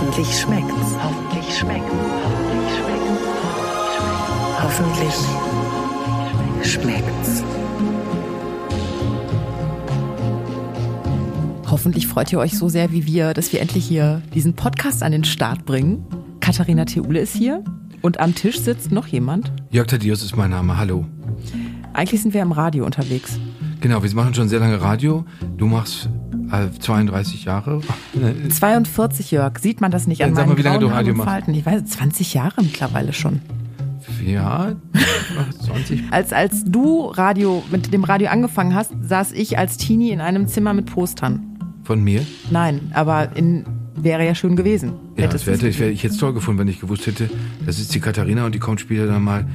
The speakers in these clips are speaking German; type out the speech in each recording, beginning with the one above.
Hoffentlich schmeckt's. Hoffentlich schmeckt's. Hoffentlich schmeckt's. Hoffentlich schmeckt's. Hoffentlich freut ihr euch so sehr wie wir, dass wir endlich hier diesen Podcast an den Start bringen. Katharina Theule ist hier und am Tisch sitzt noch jemand. Jörg Thaddeus ist mein Name, hallo. Eigentlich sind wir im Radio unterwegs. Genau, wir machen schon sehr lange Radio. Du machst äh, 32 Jahre. 42, Jörg, sieht man das nicht Dann an sag meinen mal, wie lange du Radio. Falten? Ich weiß, 20 Jahre mittlerweile schon. Ja, 20. Als, als du Radio, mit dem Radio angefangen hast, saß ich als Teenie in einem Zimmer mit Postern. Von mir? Nein, aber in, wäre ja schön gewesen. Ja, das wäre ich, wär ich jetzt toll gefunden, wenn ich gewusst hätte, das ist die Katharina und die kommt später dann mal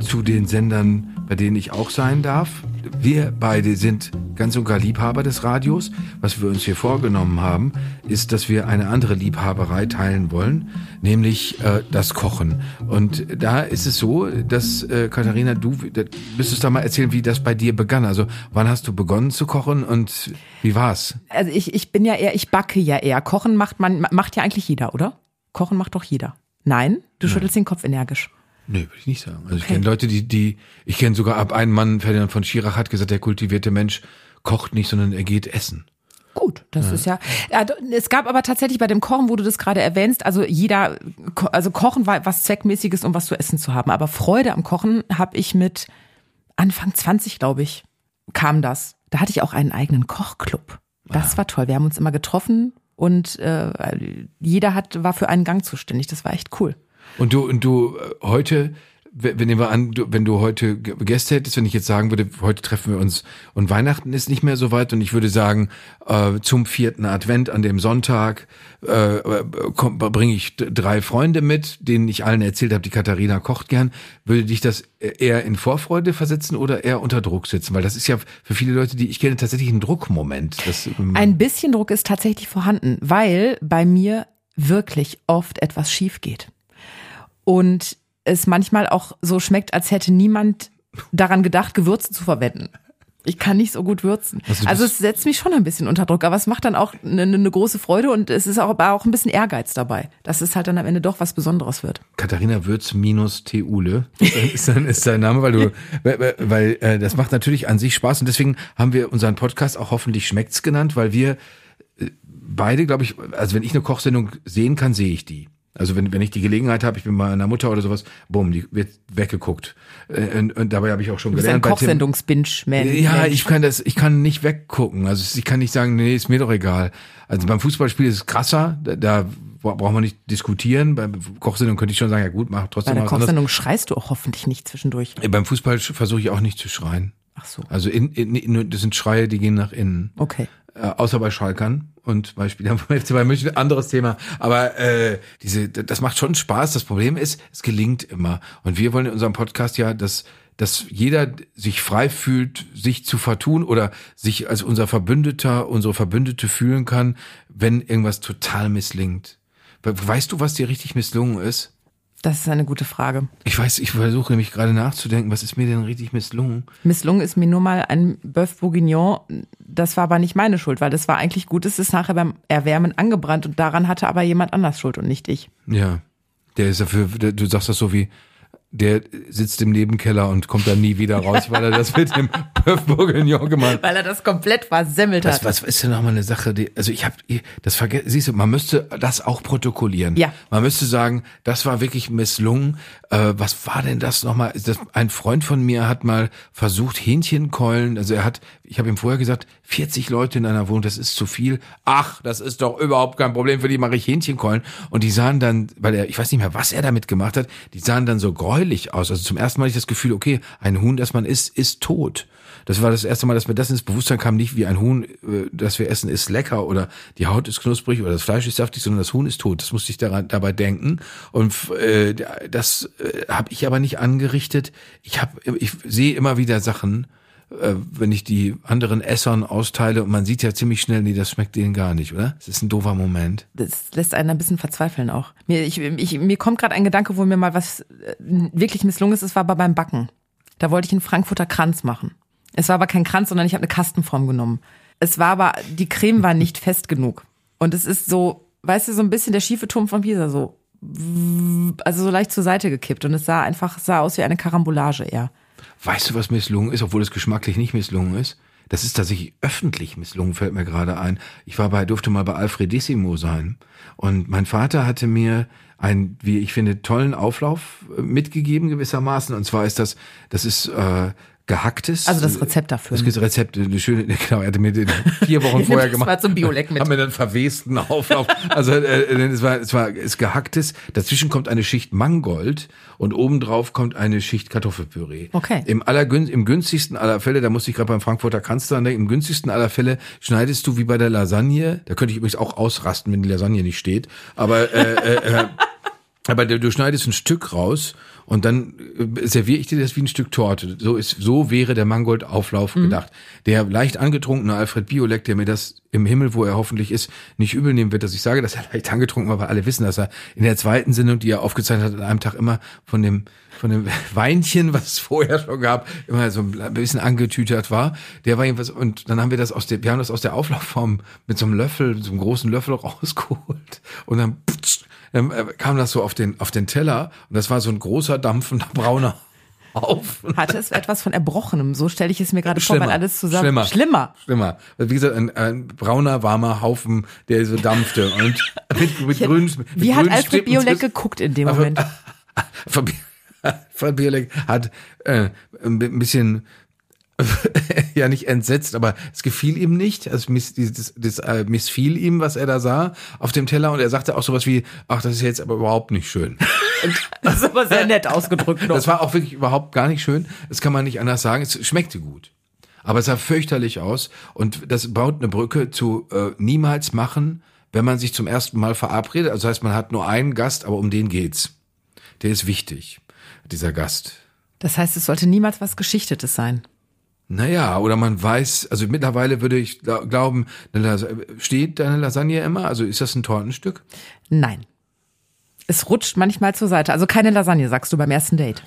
zu den Sendern, bei denen ich auch sein darf. Wir beide sind ganz und gar Liebhaber des Radios. Was wir uns hier vorgenommen haben, ist, dass wir eine andere Liebhaberei teilen wollen, nämlich äh, das Kochen. Und da ist es so, dass äh, Katharina, du da müsstest doch mal erzählen, wie das bei dir begann. Also wann hast du begonnen zu kochen und wie war's? Also ich, ich bin ja eher, ich backe ja eher. Kochen macht man, macht ja eigentlich jeder, oder? Kochen macht doch jeder. Nein? Du schüttelst den Kopf energisch. Nee, würde ich nicht sagen. Also ich kenne Leute, die, die, ich kenne sogar ab einen Mann, Ferdinand von Schirach hat gesagt, der kultivierte Mensch kocht nicht, sondern er geht essen. Gut, das ist ja, ja. d- Es gab aber tatsächlich bei dem Kochen, wo du das gerade erwähnst, also jeder, also Kochen war was Zweckmäßiges, um was zu essen zu haben. Aber Freude am Kochen habe ich mit Anfang 20, glaube ich, kam das. Da hatte ich auch einen eigenen Kochclub. Das war toll. Wir haben uns immer getroffen und äh, jeder hat war für einen Gang zuständig. Das war echt cool. Und du, und du äh, heute, wenn nehmen wir an, du, wenn du heute Gäste hättest, wenn ich jetzt sagen würde, heute treffen wir uns und Weihnachten ist nicht mehr so weit und ich würde sagen, äh, zum vierten Advent an dem Sonntag äh, bringe ich drei Freunde mit, denen ich allen erzählt habe, die Katharina kocht gern. Würde dich das eher in Vorfreude versetzen oder eher unter Druck setzen? Weil das ist ja für viele Leute, die ich kenne, tatsächlich ein Druckmoment. Das, ähm, Ein bisschen Druck ist tatsächlich vorhanden, weil bei mir wirklich oft etwas schief geht. Und es manchmal auch so schmeckt, als hätte niemand daran gedacht, Gewürze zu verwenden. Ich kann nicht so gut würzen. Also Also es setzt mich schon ein bisschen unter Druck, aber es macht dann auch eine, eine große Freude und es ist auch, aber auch ein bisschen Ehrgeiz dabei, dass es halt dann am Ende doch was Besonderes wird. Katharina Würz minus Theule ist dein, ist dein Name, weil du, weil, weil äh, das macht natürlich an sich Spaß und deswegen haben wir unseren Podcast auch hoffentlich schmeckt's genannt, weil wir äh, beide, glaube ich, also wenn ich eine Kochsendung sehen kann, sehe ich die. Also wenn, wenn ich die Gelegenheit habe, ich bin bei einer Mutter oder sowas, bumm, die wird weggeguckt. Äh, Und, und dabei habe ich auch schon Du bist ein gelernt bei Tim. Kochsendungsbinge-Man. Ja, ich kann das, ich kann nicht weggucken. Also ich kann nicht sagen, nee, ist mir doch egal. Also beim Fußballspiel ist es krasser, da, da braucht man nicht diskutieren. Beim Kochsendung könnte ich schon sagen, ja gut, mach Bei trotzdem mal was anderes. Kochsendung schreist du auch hoffentlich nicht zwischendurch. Äh, Beim Fußball versuche ich auch nicht zu schreien. Ach so. Also in, in, in, das sind Schreie, die gehen nach innen. Okay. Äh, außer bei Schalkern und bei Spielern vom FC Bayern München, anderes Thema. Aber äh, diese, das macht schon Spaß. Das Problem ist, es gelingt immer. Und wir wollen in unserem Podcast ja, dass dass jeder sich frei fühlt, sich zu vertun oder sich als unser Verbündeter, unsere Verbündete fühlen kann, wenn irgendwas total misslingt. We- Weißt du, was dir richtig misslungen ist? Das ist eine gute Frage. Ich weiß, ich versuche nämlich gerade nachzudenken, was ist mir denn richtig misslungen? Misslungen ist mir nur mal ein Bœuf Bourguignon. Das war aber nicht meine Schuld, weil das war eigentlich gut. Es ist nachher beim Erwärmen angebrannt und daran hatte aber jemand anders Schuld und nicht ich. Ja, der ist dafür, du sagst das so wie, der sitzt im Nebenkeller und kommt dann nie wieder raus, weil er das mit dem Bœuf Bourguignon gemacht hat. Weil er das komplett versemmelt Was, hat. was ist denn nochmal eine Sache, die, also ich habe das vergessen, siehst du, man müsste das auch protokollieren. Ja. Man müsste sagen, das war wirklich misslungen. Äh, was war denn das nochmal? Das, ein Freund von mir hat mal versucht, Hähnchenkeulen, also er hat, ich habe ihm vorher gesagt, 40 Leute in einer Wohnung, das ist zu viel. Ach, das ist doch überhaupt kein Problem, für die mache ich Hähnchenkeulen. Und die sahen dann, weil er, ich weiß nicht mehr, was er damit gemacht hat, die sahen dann so gräulich aus. Also zum ersten Mal hatte ich das Gefühl, okay, ein Huhn, das man isst, ist tot. Das war das erste Mal, dass mir das ins Bewusstsein kam, nicht wie ein Huhn, äh, das wir essen, ist lecker oder die Haut ist knusprig oder das Fleisch ist saftig, sondern das Huhn ist tot. Das musste ich daran, dabei denken. Und äh, das äh, habe ich aber nicht angerichtet. Ich habe, ich sehe immer wieder Sachen, äh, wenn ich die anderen Essern austeile und man sieht ja ziemlich schnell, nee, das schmeckt denen gar nicht, oder? Das ist ein doofer Moment. Das lässt einen ein bisschen verzweifeln auch. Mir, ich, ich, mir kommt gerade ein Gedanke, wo mir mal was äh, wirklich misslungen ist. Es war aber beim Backen. Da wollte ich einen Frankfurter Kranz machen. Es war aber kein Kranz, sondern ich habe eine Kastenform genommen. Es war aber, die Creme war nicht fest genug. Und es ist so weißt du, so ein bisschen der schiefe Turm von Pisa, so, also so leicht zur Seite gekippt und es sah einfach, sah aus wie eine Karambolage eher. Weißt du, was misslungen ist, obwohl es geschmacklich nicht misslungen ist? Das ist tatsächlich öffentlich misslungen, fällt mir gerade ein. Ich war bei, durfte mal bei Alfredissimo sein. Und mein Vater hatte mir einen, wie ich finde, tollen Auflauf äh, mitgegeben gewissermaßen. Und zwar ist das, das ist äh, gehacktes. Also das Rezept dafür. Das Rezept, eine schöne, genau, er hatte mir vier Wochen vorher gemacht. mal zum Biolek mit. Haben mir dann verwesten Auflauf. Also äh, es war, es war, es gehacktes. Dazwischen kommt eine Schicht Mangold und obendrauf kommt eine Schicht Kartoffelpüree. Okay. Im allergün, im günstigsten aller Fälle, da musste ich gerade beim Frankfurter Kanzler denken, im günstigsten aller Fälle schneidest du wie bei der Lasagne. Da könnte ich übrigens auch ausrasten, wenn die Lasagne nicht steht. Aber äh, äh, äh, aber du schneidest ein Stück raus und dann äh, serviere ich dir das wie ein Stück Torte. So ist, so wäre der Mangold-Auflauf Mhm. gedacht. Der leicht angetrunkene Alfred Biolek, der mir das im Himmel, wo er hoffentlich ist, nicht übel nehmen wird, dass ich sage, dass er leicht angetrunken war, weil alle wissen, dass er in der zweiten Sendung, die er aufgezeichnet hat, an einem Tag immer von dem, von dem Weinchen, was es vorher schon gab, immer so ein bisschen angetütert war. Der war jedenfalls, und dann haben wir das aus der, wir haben das aus der Auflaufform mit so einem Löffel, so einem großen Löffel rausgeholt und dann, putsch, dann äh, kam das so auf den, auf den Teller und das war so ein großer, dampfender, brauner Haufen. Hatte es etwas von Erbrochenem, so stelle ich es mir gerade vor, weil alles zusammen. Schlimmer. Schlimmer. Schlimmer. Wie gesagt, ein, ein brauner, warmer Haufen, der so dampfte und mit, mit grünen Wie hat grünen Alfred Biolek geguckt in dem Moment? Alfred Biolek hat äh, ein bisschen ja nicht entsetzt, aber es gefiel ihm nicht. Es miss, das, das, äh, missfiel ihm, was er da sah auf dem Teller und er sagte auch sowas wie, ach, das ist jetzt aber überhaupt nicht schön. Das ist aber sehr nett ausgedrückt noch. Das war auch wirklich überhaupt gar nicht schön. Das kann man nicht anders sagen. Es schmeckte gut. Aber es sah fürchterlich aus und das baut eine Brücke zu äh, niemals machen, wenn man sich zum ersten Mal verabredet. Also das heißt, man hat nur einen Gast, aber um den geht's. Der ist wichtig, dieser Gast. Das heißt, es sollte niemals was Geschichtetes sein. Naja, oder man weiß, also mittlerweile würde ich gla- glauben, steht deine Lasagne immer? Also ist das ein Tortenstück? Nein. Es rutscht manchmal zur Seite. Also keine Lasagne, sagst du beim ersten Date.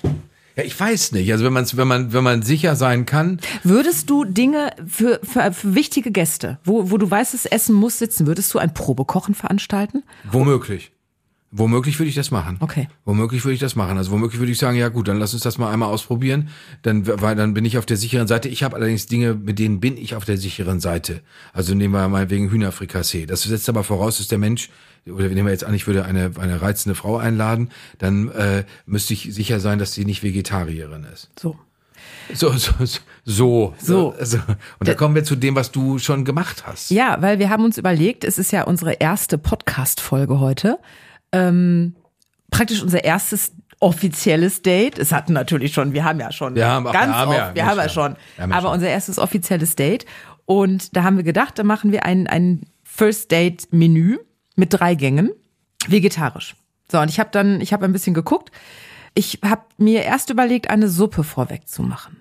Ja, ich weiß nicht. Also wenn man wenn man wenn man sicher sein kann, Würdest du Dinge für, für, für wichtige Gäste, wo, wo du weißt, das Essen muss sitzen, würdest du ein Probekochen veranstalten? Womöglich. Womöglich würde ich das machen. Okay. Womöglich würde ich das machen. Also womöglich würde ich sagen, ja gut, dann lass uns das mal einmal ausprobieren. Dann, weil dann bin ich auf der sicheren Seite. Ich habe allerdings Dinge, mit denen bin ich auf der sicheren Seite. Also nehmen wir mal wegen Hühnerfrikassee. Das setzt aber voraus, dass der Mensch, oder nehmen wir jetzt an, ich würde eine, eine reizende Frau einladen, dann äh, müsste ich sicher sein, dass sie nicht Vegetarierin ist. So. So, so, so. So. Also, und da kommen wir zu dem, was du schon gemacht hast. Ja, weil wir haben uns überlegt, es ist ja unsere erste Podcast-Folge heute. Ähm, praktisch unser erstes offizielles Date. Es hatten natürlich schon, wir haben ja schon Wir haben- ganz wir haben oft, ja, wir haben ja schon, haben aber schon. unser erstes offizielles Date. Und da haben wir gedacht, da machen wir ein, ein First Date Menü mit drei Gängen, vegetarisch. So, und ich habe dann, ich habe ein bisschen geguckt. Ich habe mir erst überlegt, eine Suppe vorweg zu machen.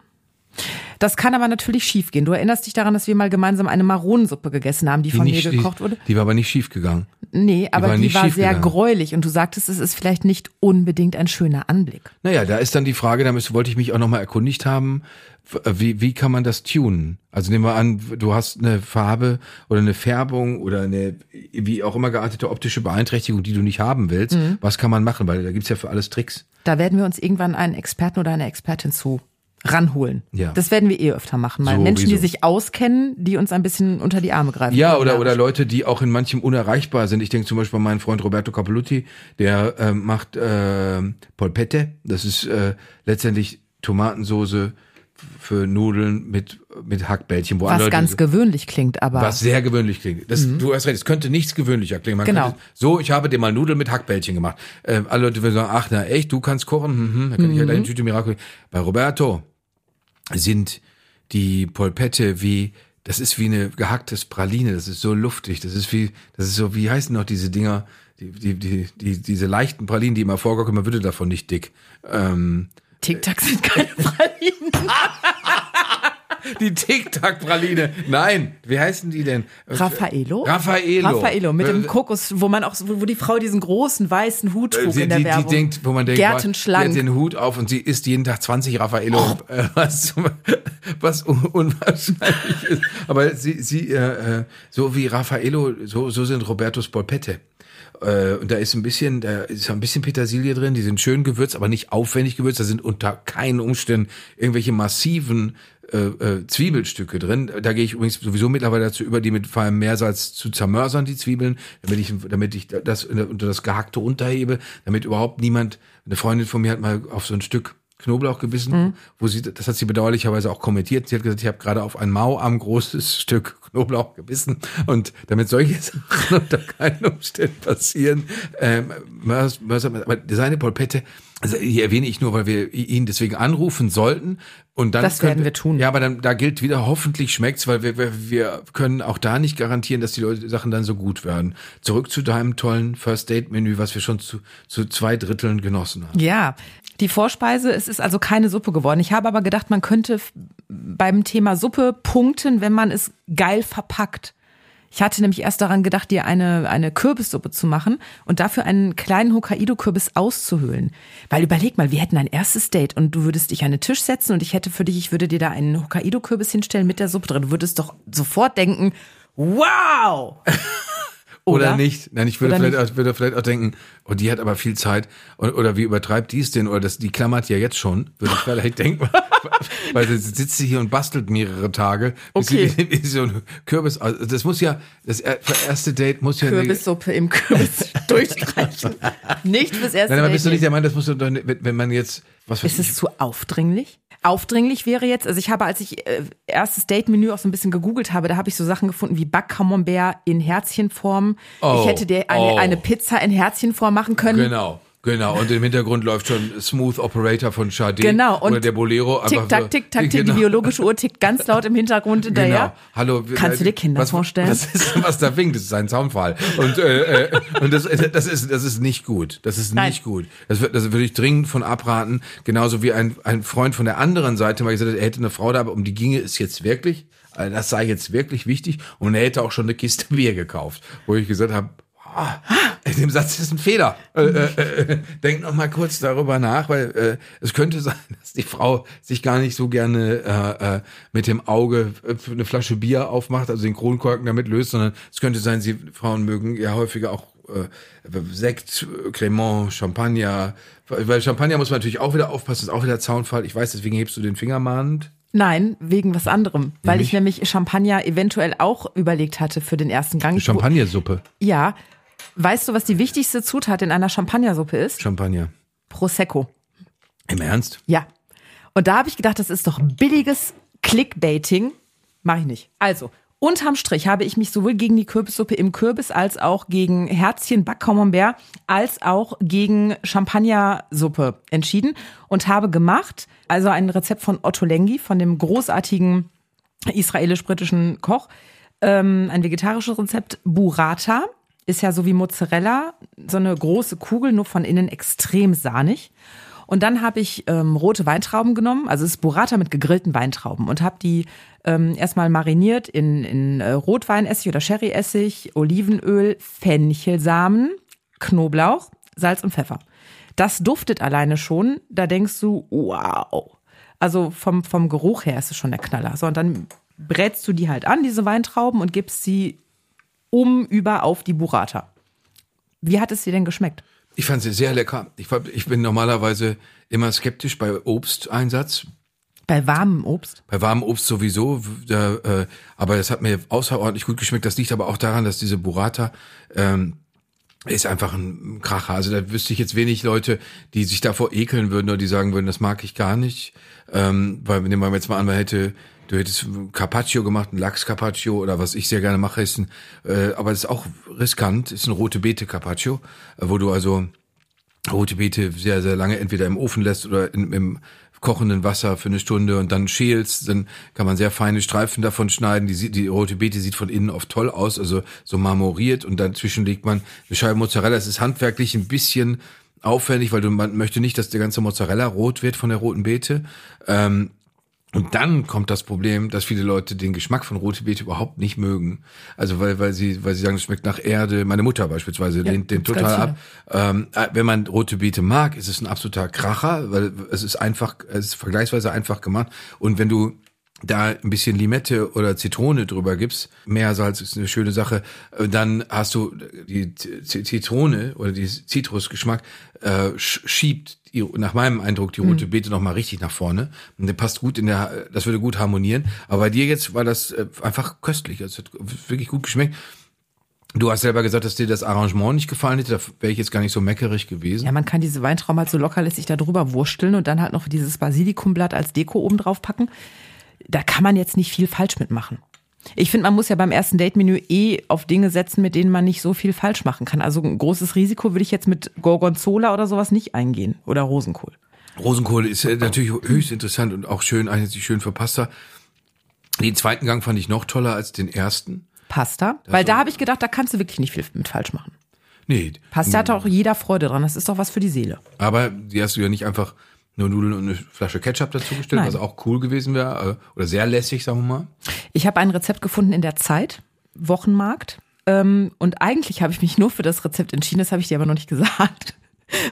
Das kann aber natürlich schiefgehen. Du erinnerst dich daran, dass wir mal gemeinsam eine Maronensuppe gegessen haben, die, von mir nicht, gekocht wurde? Die, die war aber nicht schief gegangen. Nee, aber war die war sehr gräulich und du sagtest, es ist vielleicht nicht unbedingt ein schöner Anblick. Naja, da ist dann die Frage, da wollte ich mich auch nochmal erkundigt haben, w- wie, wie kann man das tunen? Also nehmen wir an, du hast eine Farbe oder eine Färbung oder eine wie auch immer geartete optische Beeinträchtigung, die du nicht haben willst. Mhm. Was kann man machen? Weil da gibt's ja für alles Tricks. Da werden wir uns irgendwann einen Experten oder eine Expertin zu ranholen. Ja. Das werden wir eh öfter machen. Mal So, Menschen, die wieso? sich auskennen, die uns ein bisschen unter die Arme greifen. Ja, oder, oder Leute, die auch in manchem unerreichbar sind. Ich denke zum Beispiel an meinen Freund Roberto Capelluti, der äh, macht äh, Polpette. Das ist äh, letztendlich Tomatensoße für Nudeln mit, mit Hackbällchen. Wo Was andere ganz Leute- gewöhnlich klingt, aber Was sehr gewöhnlich klingt. Das, Du hast recht, es könnte nichts gewöhnlicher klingen. Man Genau. könnte, so, ich habe dir mal Nudeln mit Hackbällchen gemacht. Ähm, alle Leute würden sagen, ach na echt, du kannst kochen? Mhm, dann kann ich ja gleich eine Tüte Miracle. Bei Roberto sind die Polpette wie, das ist wie eine gehacktes Praline, das ist so luftig, das ist wie, das ist so, wie heißen noch diese Dinger, die, die, die, die, diese leichten Pralinen, die immer vorgaukeln, man würde davon nicht dick. Ähm, Tic-Tac sind keine Pralinen. Die Tic-Tac-Praline. Nein, wie heißen die denn? Raffaello? Raffaello. Raffaello mit dem Äh, Kokos, wo man auch, wo die Frau diesen großen weißen Hut trug Sie, in der die, die Werbung. denkt, wo man denkt, boah, die Gärtenschlank. hat den Hut auf und sie isst jeden Tag 20 Raffaello, äh, was, was un unwahrscheinlich ist. Aber sie, sie äh, äh, so wie Raffaello, so, so sind Robertos Polpette. Äh, und da ist ein bisschen, da ist ein bisschen Petersilie drin, die sind schön gewürzt, aber nicht aufwendig gewürzt. Da sind unter keinen Umständen irgendwelche massiven äh, äh, Zwiebelstücke drin. Da gehe ich übrigens sowieso mittlerweile dazu über, die mit vor allem Meersalz zu zermörsern, die Zwiebeln, damit ich, damit ich das unter das Gehackte unterhebe, damit überhaupt niemand, eine Freundin von mir hat mal auf so ein Stück Knoblauch gebissen, wo sie, das hat sie bedauerlicherweise auch kommentiert. Sie hat gesagt, ich habe gerade auf ein Mauarm großes Stück Knoblauch gebissen und damit solche Sachen unter keinen Umständen passieren. Ähm, Mörs, Mörs, aber seine Polpette, also die erwähne ich nur, weil wir ihn deswegen anrufen sollten und dann Das werden können wir tun. Ja, aber dann da gilt wieder hoffentlich schmeckt's, weil wir, wir wir können auch da nicht garantieren, dass die Leute Sachen dann so gut werden. Zurück zu deinem tollen First Date Menü, was wir schon zu zu zwei Dritteln genossen haben. Ja, die Vorspeise, es ist also keine Suppe geworden. Ich habe aber gedacht, man könnte beim Thema Suppe punkten, wenn man es geil verpackt. Ich hatte nämlich erst daran gedacht, dir eine, eine Kürbissuppe zu machen und dafür einen kleinen Hokkaido-Kürbis auszuhöhlen. Weil überleg mal, wir hätten ein erstes Date und du würdest dich an den Tisch setzen und ich hätte für dich, ich würde dir da einen Hokkaido-Kürbis hinstellen mit der Suppe drin. Du würdest doch sofort denken, wow! Oder, nicht? Nein, ich würde vielleicht, auch, würde vielleicht auch denken, oh, die hat aber viel Zeit. Oder, oder wie übertreibt die es denn? Oder das, die klammert ja jetzt schon, würde ich vielleicht denken. Weil sie sitzt sie hier und bastelt mehrere Tage. Okay. Sie, wie so ein Kürbis. Also das muss ja, das er- erste Date muss ja. Kürbissuppe im Kürbis durchstreichen. Nicht fürs erste Nein, aber Date bist du nicht der Meinung, das muss doch, nicht- wenn wenn man jetzt, was Ist es zu aufdringlich? Aufdringlich wäre jetzt, also ich habe, als ich äh, erstes Date-Menü auch so ein bisschen gegoogelt habe, da habe ich so Sachen gefunden wie Backcamembert in Herzchenform. Oh, ich hätte dir eine, oh. eine Pizza in Herzchenform machen können. Genau. Genau, und im Hintergrund läuft schon Smooth Operator von Sade Genau, und oder der Bolero. Tick, tack, tick, tack, tick, Genau. die biologische Uhr tickt ganz laut im Hintergrund hinterher. Genau. Hallo. Kannst du dir Kinder was, vorstellen? Was ist was da winkt? Das ist ein Zaunfall. Und, äh, äh, und das, das ist, das ist nicht gut. Das ist Nein. nicht gut. Das, das würde ich dringend von abraten. Genauso wie ein, ein Freund von der anderen Seite mal gesagt hat, er hätte eine Frau da, aber um die ginge es jetzt wirklich. Also das sei jetzt wirklich wichtig. Und er hätte auch schon eine Kiste Bier gekauft. Wo ich gesagt habe, in dem Satz ist ein Fehler. Äh, äh, äh, denk noch mal kurz darüber nach, weil äh, es könnte sein, dass die Frau sich gar nicht so gerne äh, äh, mit dem Auge äh, eine Flasche Bier aufmacht, also den Kronkorken damit löst, sondern es könnte sein, sie Frauen mögen ja häufiger auch äh, Sekt, Cremant, Champagner. Weil Champagner muss man natürlich auch wieder aufpassen, ist auch wieder Zaunfall. Ich weiß, deswegen hebst du den Finger mahnend. Nein, wegen was anderem. Weil Nämlich? ich nämlich Champagner eventuell auch überlegt hatte für den ersten Gang. Champagnersuppe. Ja. Weißt du, was die wichtigste Zutat in einer Champagnersuppe ist? Champagner. Prosecco. Im Ernst? Ja. Und da habe ich gedacht, das ist doch billiges Clickbaiting. Mache ich nicht. Also, unterm Strich habe ich mich sowohl gegen die Kürbissuppe im Kürbis als auch gegen Herzchen Backcamembert als auch gegen Champagnersuppe entschieden und habe gemacht, also ein Rezept von Otto Lengi, von dem großartigen israelisch-britischen Koch, ähm, ein vegetarisches Rezept, Burrata. Ist ja so wie Mozzarella, so eine große Kugel, nur von innen extrem sahnig. Und dann habe ich ähm, rote Weintrauben genommen, also es ist Burrata mit gegrillten Weintrauben und habe die ähm, erstmal mariniert in, in äh, Rotweinessig oder Sherryessig, Olivenöl, Fenchelsamen, Knoblauch, Salz und Pfeffer. Das duftet alleine schon, da denkst du, wow. Also vom, vom Geruch her ist es schon der Knaller. So, und dann brätst du die halt an, diese Weintrauben, und gibst sie um über auf die Burrata. Wie hat es dir denn geschmeckt? Ich fand sie sehr lecker. Ich, war- ich bin normalerweise immer skeptisch bei Obsteinsatz. Bei warmem Obst? Bei warmem Obst sowieso, da, äh, aber das hat mir außerordentlich gut geschmeckt. Das liegt aber auch daran, dass diese Burrata ähm, ist einfach ein Kracher. Also da wüsste ich jetzt wenig Leute, die sich davor ekeln würden oder die sagen würden, das mag ich gar nicht. Ähm, weil nehmen wir jetzt mal an, man hätte, du hättest Carpaccio gemacht, ein Lachs Carpaccio oder was ich sehr gerne mache, ist ein, äh, aber es ist auch riskant, ist ein rote Beete Carpaccio, äh, wo du also rote Beete sehr, sehr lange entweder im Ofen lässt oder in, im kochenden Wasser für eine Stunde und dann schälst, dann kann man sehr feine Streifen davon schneiden. Die, die rote Beete sieht von innen oft toll aus, also so marmoriert und dazwischen legt man eine Scheibe Mozzarella. Es ist handwerklich ein bisschen aufwendig, weil du, man möchte nicht, dass der ganze Mozzarella rot wird von der roten Beete. Ähm, Und dann kommt das Problem, dass viele Leute den Geschmack von rote Beete überhaupt nicht mögen. Also weil, weil sie, weil sie sagen, es schmeckt nach Erde. Meine Mutter beispielsweise Ja, lehnt den total ab. Ähm, äh, wenn man rote Beete mag, ist es ein absoluter Kracher, weil es ist einfach, es ist vergleichsweise einfach gemacht. Und wenn du da ein bisschen Limette oder Zitrone drüber gibst, Meersalz ist eine schöne Sache, äh, dann hast du die Zitrone oder die Zitrusgeschmack äh, sch- schiebt die, nach meinem Eindruck die rote Beete noch mal richtig nach vorne und der passt gut in der das würde gut harmonieren, aber bei dir jetzt war das äh, einfach köstlich, es hat wirklich gut geschmeckt. Du hast selber gesagt, dass dir das Arrangement nicht gefallen hätte, da wäre ich jetzt gar nicht so meckerig gewesen. Ja, man kann diese Weintrauben halt so lockerlässig da drüber wursteln und dann halt noch dieses Basilikumblatt als Deko oben drauf packen. Da kann man jetzt nicht viel falsch mitmachen. Ich finde, man muss ja beim ersten Date-Menü eh auf Dinge setzen, mit denen man nicht so viel falsch machen kann. Also ein großes Risiko würde ich jetzt mit Gorgonzola oder sowas nicht eingehen oder Rosenkohl. Rosenkohl ist natürlich höchst interessant und auch schön, eignet sich schön für Pasta. Den zweiten Gang fand ich noch toller als den ersten. Pasta, weil da habe ich gedacht, da kannst du wirklich nicht viel mit falsch machen. Nee, Pasta hat auch jeder Freude dran. Das ist doch was für die Seele. aber die hast du ja nicht einfach nur Nudeln und eine Flasche Ketchup dazu gestellt, Nein. was auch cool gewesen wäre äh, oder sehr lässig, sagen wir mal. Ich habe ein Rezept gefunden in der Zeit, Wochenmarkt. Ähm, und eigentlich habe ich mich nur für das Rezept entschieden, das habe ich dir aber noch nicht gesagt.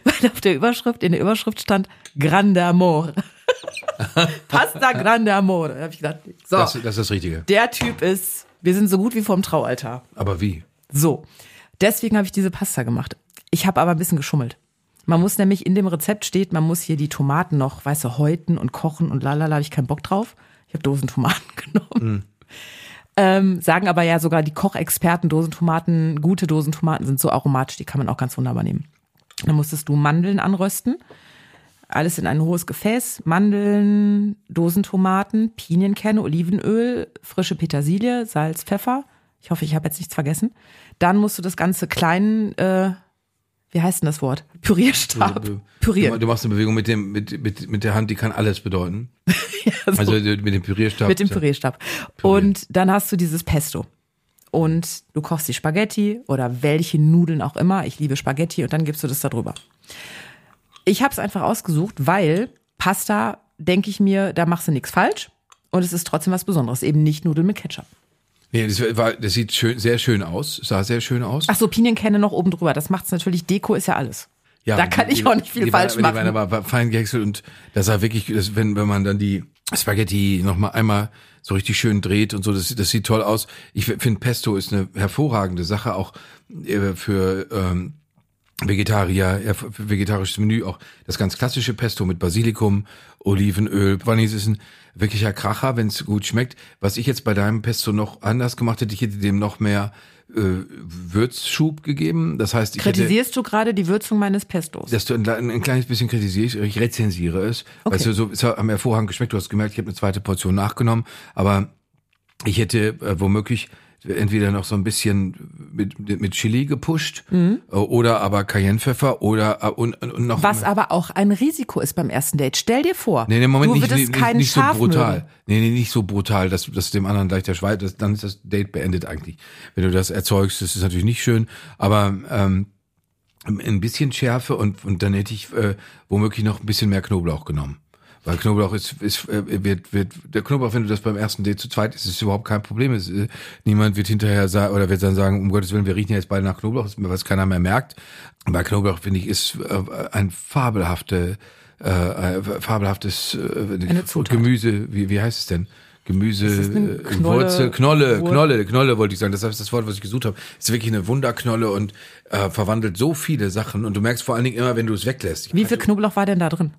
Weil auf der Überschrift, in der Überschrift stand Grande Amore. Pasta Grande Amore. Da habe ich gedacht, so, Das, das ist das Richtige. der Typ ist, wir sind so gut wie vorm Traualtar. Aber wie? So, deswegen habe ich diese Pasta gemacht. Ich habe aber ein bisschen geschummelt. Man muss nämlich in dem Rezept steht, man muss hier die Tomaten noch, weißt du, häuten und kochen und lalala, habe ich keinen Bock drauf. Ich habe Dosentomaten genommen. Ähm, sagen aber ja sogar die Kochexperten, Dosentomaten, gute Dosentomaten sind so aromatisch, die kann man auch ganz wunderbar nehmen. Dann musstest du Mandeln anrösten. Alles in ein hohes Gefäß. Mandeln, Dosentomaten, Pinienkerne, Olivenöl, frische Petersilie, Salz, Pfeffer. Ich hoffe, ich habe jetzt nichts vergessen. Dann musst du das Ganze klein, äh, wie heißt denn das Wort? Pürierstab. Du, Pürieren. du machst eine Bewegung mit dem mit, mit, mit der Hand, die kann alles bedeuten. so. Also mit dem Pürierstab. Mit dem Pürierstab. Und dann hast du dieses Pesto. Und du kochst die Spaghetti oder welche Nudeln auch immer. Ich liebe Spaghetti und dann gibst du das da drüber. Ich habe es einfach ausgesucht, weil Pasta, denke ich mir, da machst du nichts falsch. Und es ist trotzdem was Besonderes. Eben nicht Nudeln mit Ketchup. Nee, das, war, das sieht schön, sehr schön aus. Sah sehr schön aus. Ach so, Pinienkerne noch oben drüber. Das macht's natürlich. Deko ist ja alles. Ja, da kann die- ich auch nicht viel falsch waren, machen. Die waren aber fein gehäckselt und das sah wirklich, das, wenn, wenn man dann die Spaghetti noch mal einmal so richtig schön dreht und so, das, das sieht toll aus. Ich finde, Pesto ist eine hervorragende Sache, auch äh, für ähm, Vegetarier, ja, vegetarisches Menü, auch das ganz klassische Pesto mit Basilikum, Olivenöl. Vanille ist ein wirklicher Kracher, wenn es gut schmeckt. Was ich jetzt bei deinem Pesto noch anders gemacht hätte, ich hätte dem noch mehr äh, Würzschub gegeben. Das heißt, ich hätte Kritisierst du gerade die Würzung meines Pestos? dass du ein, ein, ein kleines bisschen kritisierst, ich rezensiere es. Okay. Weißt du, so, es hat am hervorragend geschmeckt, du hast gemerkt, ich habe eine zweite Portion nachgenommen, aber ich hätte äh, womöglich entweder noch so ein bisschen mit, mit Chili gepusht Mhm. oder aber Cayennepfeffer oder äh, und, und noch Was aber auch ein Risiko ist beim ersten Date. Stell dir vor, Nee, nee, Moment, du nicht, würdest keinen nicht so brutal. mögen. Nee, nee, nicht so brutal, dass, dass dem anderen gleich der Schweiß, das, dann ist das Date beendet eigentlich. Wenn du das erzeugst, das ist natürlich nicht schön, aber ähm, ein bisschen Schärfe und, und dann hätte ich äh, womöglich noch ein bisschen mehr Knoblauch genommen. Weil Knoblauch ist, ist äh, wird, wird, der Knoblauch, wenn du das beim ersten Date zu zweit ist, ist überhaupt kein Problem. Es, äh, niemand wird hinterher sagen, oder wird dann sagen, um Gottes Willen, wir riechen jetzt beide nach Knoblauch, was keiner mehr merkt. Bei Knoblauch, finde ich, ist äh, ein fabelhafte, äh, fabelhaftes äh. Gemüse, wie, wie heißt es denn? Gemüse, äh, Knolle- Wurzel, Knolle, Wur- Knolle, Knolle wollte ich sagen. Das ist das Wort, was ich gesucht habe. Ist wirklich eine Wunderknolle und äh, verwandelt so viele Sachen. Und du merkst vor allen Dingen immer, wenn du es weglässt. Wie viel Knoblauch war denn da drin?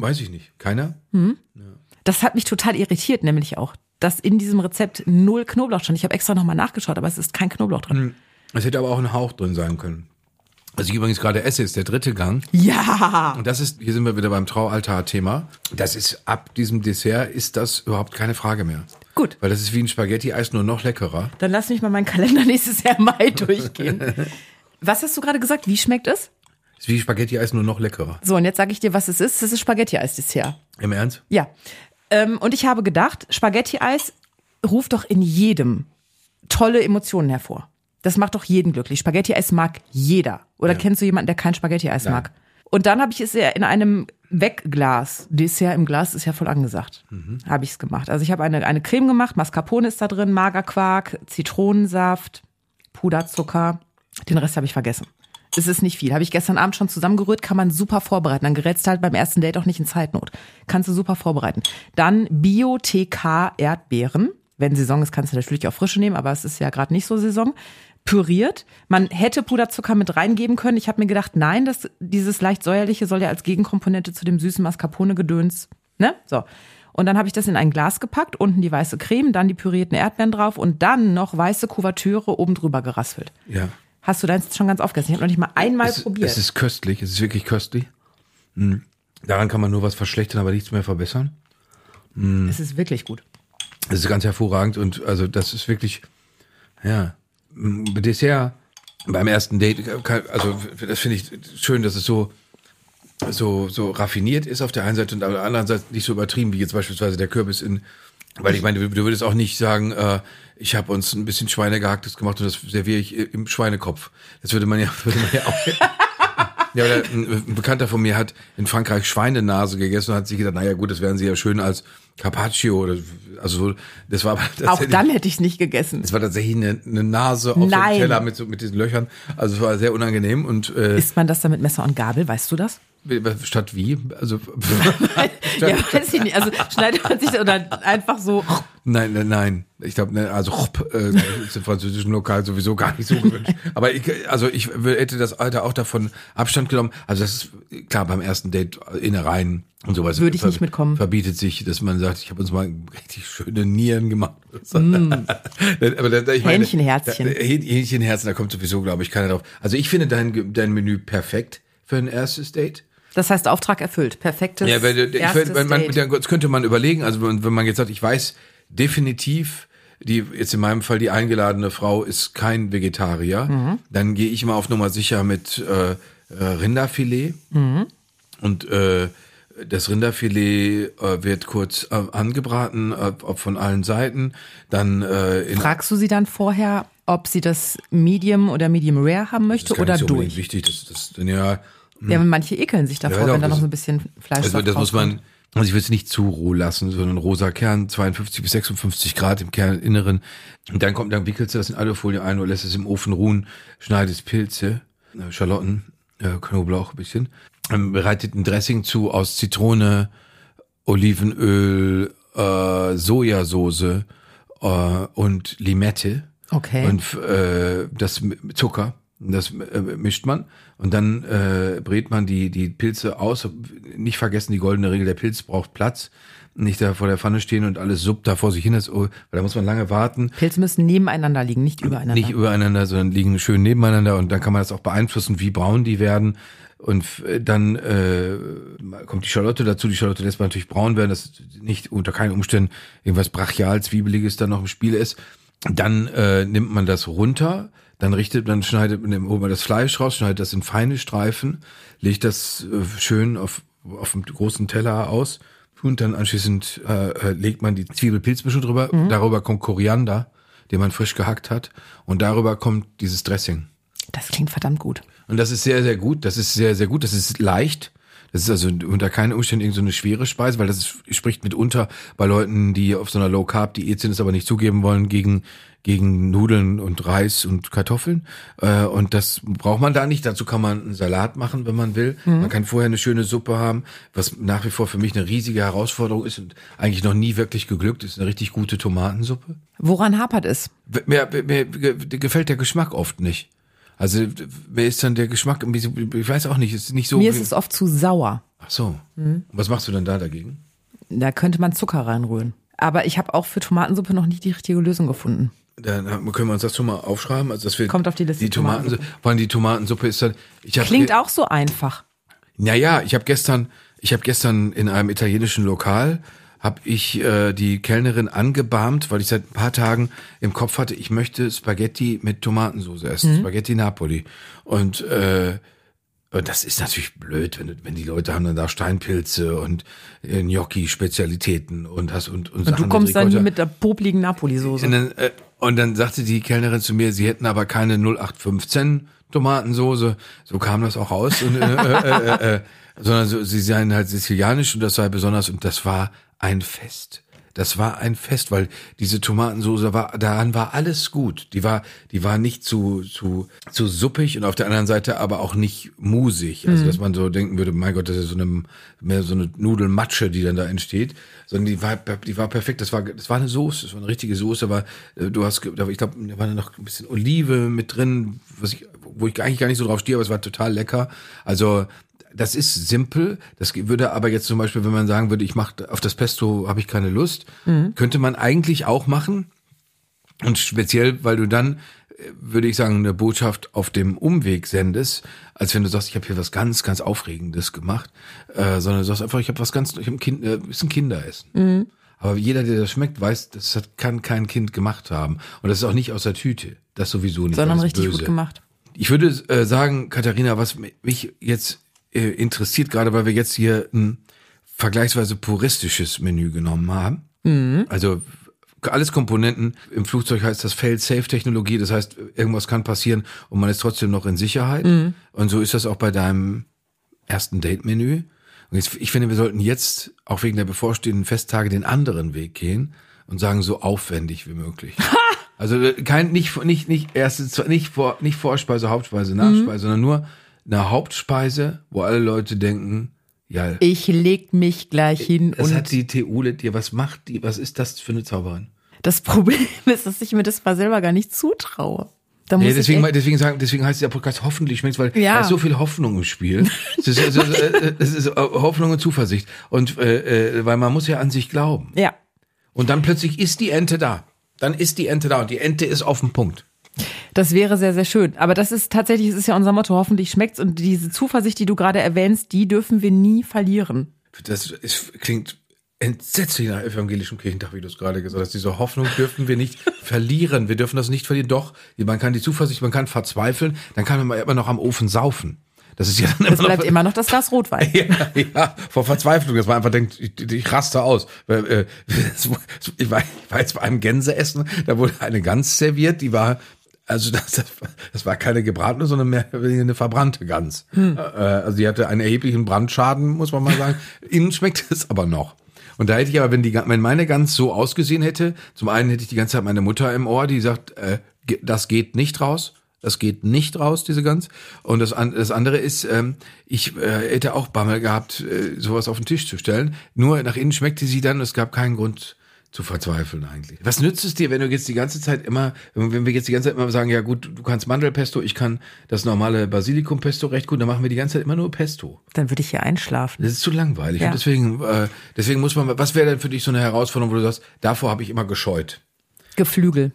Weiß ich nicht. Keiner? Das hat mich total irritiert, nämlich auch, dass in diesem Rezept null Knoblauch stand. Ich habe extra nochmal nachgeschaut, aber es ist kein Knoblauch drin. Es hätte aber auch ein Hauch drin sein können. Was ich übrigens gerade esse, ist der dritte Gang. Ja! Und das ist, hier sind wir wieder beim Traualtar-Thema. Das ist, ab diesem Dessert ist das überhaupt keine Frage mehr. Gut. Weil das ist wie ein Spaghetti-Eis, nur noch leckerer. Dann lass mich mal meinen Kalender nächstes Jahr Mai durchgehen. Was hast du gerade gesagt? Wie schmeckt es? Ist wie Spaghetti-Eis, nur noch leckerer. So, und jetzt sage ich dir, was es ist. Es ist Spaghetti-Eis-Dessert. Im Ernst? Ja. Ähm, und ich habe gedacht, Spaghetti-Eis ruft doch in jedem tolle Emotionen hervor. Das macht doch jeden glücklich. Spaghetti-Eis mag jeder. Oder kennst du jemanden, der kein Spaghetti-Eis mag? Und dann habe ich es ja in einem Wegglas, Dessert im Glas ist ja voll angesagt, habe ich es gemacht. Also ich habe eine, eine Creme gemacht, Mascarpone ist da drin, Magerquark, Zitronensaft, Puderzucker, den Rest habe ich vergessen. Es ist nicht viel. Habe ich gestern Abend schon zusammengerührt, kann man super vorbereiten. Dann gerätst du halt beim ersten Date auch nicht in Zeitnot. Kannst du super vorbereiten. Dann Bio-TK Erdbeeren. Wenn Saison ist, kannst du natürlich auch frische nehmen, aber es ist ja gerade nicht so Saison. Püriert. Man hätte Puderzucker mit reingeben können. Ich habe mir gedacht, nein, das, dieses leicht säuerliche soll ja als Gegenkomponente zu dem süßen Mascarpone-Gedöns, ne? So. Und dann habe ich das in ein Glas gepackt, unten die weiße Creme, dann die pürierten Erdbeeren drauf und dann noch weiße Kuvertüre oben drüber geraspelt. Ja. Hast du deins schon ganz aufgegessen? Ich habe noch nicht mal einmal es, probiert. Es ist köstlich, es ist wirklich köstlich. Mhm. Daran kann man nur was verschlechtern, aber nichts mehr verbessern. es ist wirklich gut. Das ist ganz hervorragend und also das ist wirklich, ja, m, Dessert beim ersten Date, also das finde ich schön, dass es so so so raffiniert ist auf der einen Seite und auf der anderen Seite nicht so übertrieben wie jetzt beispielsweise der Kürbis in, weil ich meine, du, du würdest auch nicht sagen, äh, ich habe uns ein bisschen Schweinegehacktes gemacht und das serviere ich im Schweinekopf. Das würde man ja, würde man ja auch. Ja, aber der, ein Bekannter von mir hat in Frankreich Schweinenase gegessen und hat sich gedacht, naja gut, das wären sie ja schön als Carpaccio oder also so, das war aber Auch dann hätte ich es nicht gegessen. es war tatsächlich eine, eine Nase auf Nein. dem Teller mit, so, mit diesen Löchern. Also es war sehr unangenehm und äh, Isst man das dann mit Messer und Gabel? Weißt du das? Statt wie? Also ja, weiß ich nicht. Also schneidet man sich oder einfach so. nein, nein, nein. Ich glaube, ne, also äh, ist im französischen Lokal sowieso gar nicht so gewünscht. Aber ich, also ich hätte das Alter auch davon Abstand genommen. Also das ist klar beim ersten Date Innereien und sowas. Würde ich nicht mitkommen. Verbietet sich, dass man sagt, ich habe uns mal richtig schöne Nieren gemacht. Aber da, da, ich Mm. Hähnchenherzchen. Da, Häh- Hähnchenherzen, da kommt sowieso, glaube ich, keiner drauf. Also ich finde dein, dein Menü perfekt für ein erstes Date. Das heißt, Auftrag erfüllt. Perfektes Ja, weil, erstes wenn, man, Date. dann könnte man überlegen, also wenn, wenn man jetzt sagt, ich weiß definitiv, die jetzt in meinem Fall die eingeladene Frau ist kein Vegetarier, Mhm. dann gehe ich mal auf Nummer sicher mit äh, äh, Rinderfilet Mhm. und äh, das Rinderfilet äh, wird kurz äh, angebraten, äh, ob von allen Seiten, dann äh, Fragst du sie dann vorher, ob sie das Medium oder Medium Rare haben möchte das ist gar oder nicht so durch? wichtig, das, das, ja, Ja, manche ekeln sich davor, Ja, wenn da noch so ein bisschen Fleisch Also drauf das muss man, also ich will es nicht zu roh lassen, sondern rosa Kern, 52 bis 56 Grad im Kerninneren. Und dann kommt, dann wickelst du das in Alufolie ein oder lässt es im Ofen ruhen, schneidest Pilze, äh, Schalotten, äh, Knoblauch ein bisschen, ähm, bereitet ein Dressing zu aus Zitrone, Olivenöl, äh, Sojasauce äh, und Limette. Okay. Und äh, das Zucker, das äh, mischt man und dann äh, brät man die die Pilze aus. Nicht vergessen die goldene Regel: Der Pilz braucht Platz. Nicht da vor der Pfanne stehen und alles suppt da vor sich hin. Das, oh, weil da muss man lange warten. Pilze müssen nebeneinander liegen, nicht übereinander. Nicht übereinander, sondern liegen schön nebeneinander und dann kann man das auch beeinflussen, wie braun die werden. Und dann äh, kommt die Schalotte dazu. Die Schalotte lässt man natürlich braun werden, dass nicht unter keinen Umständen irgendwas brachial Zwiebeliges dann noch im Spiel ist. Dann äh, nimmt man das runter, dann richtet, dann schneidet man, holt man das Fleisch raus, schneidet das in feine Streifen, legt das äh, schön auf auf einem großen Teller aus und dann anschließend äh, äh, legt man die Zwiebelpilzmischung drüber. Darüber kommt Koriander, den man frisch gehackt hat, und darüber kommt dieses Dressing. das klingt verdammt gut. Und das ist sehr, sehr gut. Das ist sehr, sehr gut. Das ist leicht. Das ist also unter keinen Umständen irgend so eine schwere Speise, weil das ist, spricht mitunter bei Leuten, die auf so einer Low Carb Diät sind, es aber nicht zugeben wollen gegen gegen Nudeln und Reis und Kartoffeln. Äh, und das braucht man da nicht. Dazu kann man einen Salat machen, wenn man will. Man kann vorher eine schöne Suppe haben, was nach wie vor für mich eine riesige Herausforderung ist und eigentlich noch nie wirklich geglückt ist. Eine richtig gute Tomatensuppe. Woran hapert es? Mir, mir, mir gefällt der Geschmack oft nicht. Also mir ist dann der Geschmack, ich weiß auch nicht, ist nicht so. Mir ist es oft zu sauer. Ach so. Und Was machst du denn da dagegen? Da könnte man Zucker reinrühren. Aber ich habe auch für Tomatensuppe noch nicht die richtige Lösung gefunden. Dann können wir uns das schon mal aufschreiben. Also dass wir Kommt auf die Liste, Die Tomatensuppe. Vor allem die Tomatensuppe ist dann. Klingt auch so einfach. Naja, ich habe gestern, ich habe gestern in einem italienischen Lokal habe ich äh, die Kellnerin angebarmt, weil ich seit ein paar Tagen im Kopf hatte, ich möchte Spaghetti mit Tomatensauce essen, Spaghetti Napoli. Und äh, und das ist natürlich blöd, wenn, wenn die Leute haben dann da Steinpilze und äh, Gnocchi-Spezialitäten und hast und und, Und du kommst dann hier mit der popligen Napoli-Soße. und dann, äh, Und dann sagte die Kellnerin zu mir, sie hätten aber keine 0815 Tomatensoße. So kam das auch raus. Und, äh, äh, äh, äh, sondern so, sie seien halt sizilianisch und das sei besonders und das war ein Fest. Das war ein Fest, weil diese Tomatensoße war, daran war alles gut. Die war, die war nicht zu, zu, zu suppig und auf der anderen Seite aber auch nicht musig. Also, dass man so denken würde, mein Gott, das ist so eine, mehr so eine Nudelmatsche, die dann da entsteht. Sondern die war, die war perfekt. Das war, das war eine Soße, das war eine richtige Soße, aber äh, du hast, ich glaube, da war noch ein bisschen Olive mit drin, was ich, wo ich eigentlich gar nicht so drauf stehe, aber es war total lecker. Also, das ist simpel. Das würde aber jetzt zum Beispiel, wenn man sagen würde, ich mache auf das Pesto habe ich keine Lust, könnte man eigentlich auch machen. Und speziell, weil du dann, äh, würde ich sagen, eine Botschaft auf dem Umweg sendest, als wenn du sagst, ich habe hier was ganz, ganz Aufregendes gemacht, äh, sondern du sagst einfach, ich habe was ganz, ich habe ein Kind, äh, ist ein Kinderessen. Aber jeder, der das schmeckt, weiß, das hat, kann kein Kind gemacht haben. Und das ist auch nicht aus der Tüte. Das sowieso nicht. Sondern richtig böse. gut gemacht. Ich würde äh, sagen, Katharina, was mich jetzt äh, interessiert, gerade weil wir jetzt hier ein vergleichsweise puristisches Menü genommen haben. Also alles Komponenten. Im Flugzeug heißt das Fail-Safe-Technologie. Das heißt, irgendwas kann passieren und man ist trotzdem noch in Sicherheit. Und so ist das auch bei deinem ersten Date-Menü. Und jetzt, ich finde, wir sollten jetzt, auch wegen der bevorstehenden Festtage, den anderen Weg gehen und sagen, so aufwendig wie möglich. Also äh, kein nicht nicht nicht erste nicht vor nicht Vorspeise, Hauptspeise, Nachspeise, sondern nur eine Hauptspeise, wo alle Leute denken, ja, Ich leg mich gleich hin das und hat die Theule dir, was macht die, was ist das für eine Zauberin? das Problem ist, dass ich mir das mal selber gar nicht zutraue. Da Nee, deswegen, deswegen sagen, deswegen heißt der Podcast hoffentlich schmeckt's, weil Ja. da ist so viel Hoffnung im Spiel. Es ist, es ist, äh, es ist äh, Hoffnung und Zuversicht. Und äh, äh, weil man muss ja an sich glauben. ja. Und dann plötzlich ist die Ente da. Dann ist die Ente da und die Ente ist auf dem Punkt. Das wäre sehr, sehr schön. Aber das ist tatsächlich, es ist ja unser Motto, hoffentlich schmeckt's. Und diese Zuversicht, die du gerade erwähnst, die dürfen wir nie verlieren. Das ist, klingt entsetzlich nach evangelischem Kirchentag, wie du es gerade gesagt hast. Diese Hoffnung dürfen wir nicht verlieren. Wir dürfen das nicht verlieren. Doch, man kann die Zuversicht, man kann verzweifeln, dann kann man immer noch am Ofen saufen. Das ist ja dann immer Es bleibt noch, immer noch das Glas Rotwein. Ja, ja, vor Verzweiflung, dass man einfach denkt, ich, ich raste aus. Äh, Ich war, ich war jetzt bei einem Gänseessen, da wurde eine Gans serviert, die war, also das, das, war- keine gebratene, sondern mehr eine verbrannte Gans. Äh, Also die hatte einen erheblichen Brandschaden, muss man mal sagen. Innen schmeckt es aber noch. Und da hätte ich aber, wenn die, wenn meine Gans so ausgesehen hätte, zum einen hätte ich die ganze Zeit meine Mutter im Ohr, die sagt, äh, das geht nicht raus. Das geht nicht raus, diese Gans. Und das, das andere ist, ähm, ich äh, hätte auch Bammel gehabt, äh, sowas auf den Tisch zu stellen. Nur nach innen schmeckte sie dann, es gab keinen Grund zu verzweifeln eigentlich. Was nützt es dir, wenn du jetzt die ganze Zeit immer, wenn wir jetzt die ganze Zeit immer sagen, ja gut, du kannst Mandelpesto, ich kann das normale Basilikumpesto recht gut, dann machen wir die ganze Zeit immer nur Pesto. Dann würde ich hier einschlafen. Das ist zu langweilig. Ja. Und deswegen, äh, deswegen muss man, was wäre denn für dich so eine Herausforderung, wo du sagst, davor habe ich immer gescheut? Geflügel.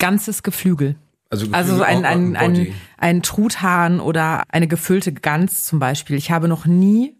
Ganzes Geflügel. Also, Also so ein, ein, ein, ein Truthahn oder eine gefüllte Gans zum Beispiel. Ich habe noch nie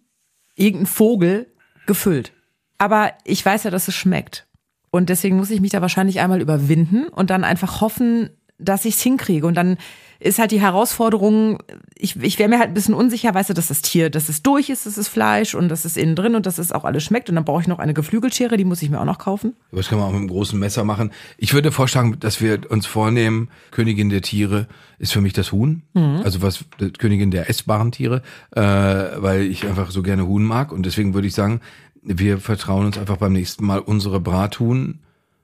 irgendeinen Vogel gefüllt. Aber ich weiß ja, dass es schmeckt. Und deswegen muss ich mich da wahrscheinlich einmal überwinden und dann einfach hoffen, dass ich es hinkriege. Und dann ist halt die Herausforderung, ich, ich wäre mir halt ein bisschen unsicher, weißt du, dass das Tier, dass es durch ist, dass es Fleisch und dass es innen drin und dass es auch alles schmeckt. Und dann brauche ich noch eine Geflügelschere, die muss ich mir auch noch kaufen. Das kann man auch mit einem großen Messer machen. Ich würde vorschlagen, dass wir uns vornehmen, Königin der Tiere ist für mich das Huhn. Also was Königin der essbaren Tiere, äh, weil ich einfach so gerne Huhn mag. Und deswegen würde ich sagen, wir vertrauen uns einfach beim nächsten Mal unsere Brathuhn,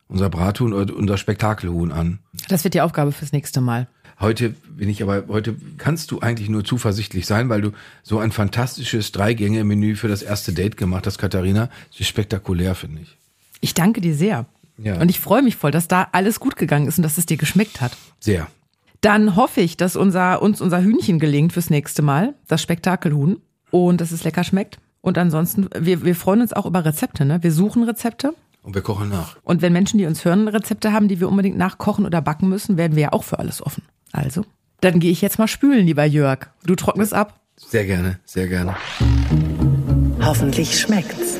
unser Brathuhn oder unser Spektakelhuhn an. Das wird die Aufgabe fürs nächste Mal. Heute bin ich aber, heute kannst du eigentlich nur zuversichtlich sein, weil du so ein fantastisches Drei-Gänge-Menü für das erste Date gemacht hast, Katharina. Das ist spektakulär, finde ich. Ich danke dir sehr. Ja. Und ich freue mich voll, dass da alles gut gegangen ist und dass es dir geschmeckt hat. Sehr. Dann hoffe ich, dass unser, uns unser Hühnchen gelingt fürs nächste Mal, das Spektakelhuhn, und dass es lecker schmeckt. Und ansonsten, wir, wir freuen uns auch über Rezepte, ne? Wir suchen Rezepte. Und wir kochen nach. Und wenn Menschen, die uns hören, Rezepte haben, die wir unbedingt nachkochen oder backen müssen, werden wir ja auch für alles offen. Also, dann gehe ich jetzt mal spülen, lieber Jörg. Du trocknest ab. Sehr gerne, sehr gerne. Hoffentlich schmeckt's.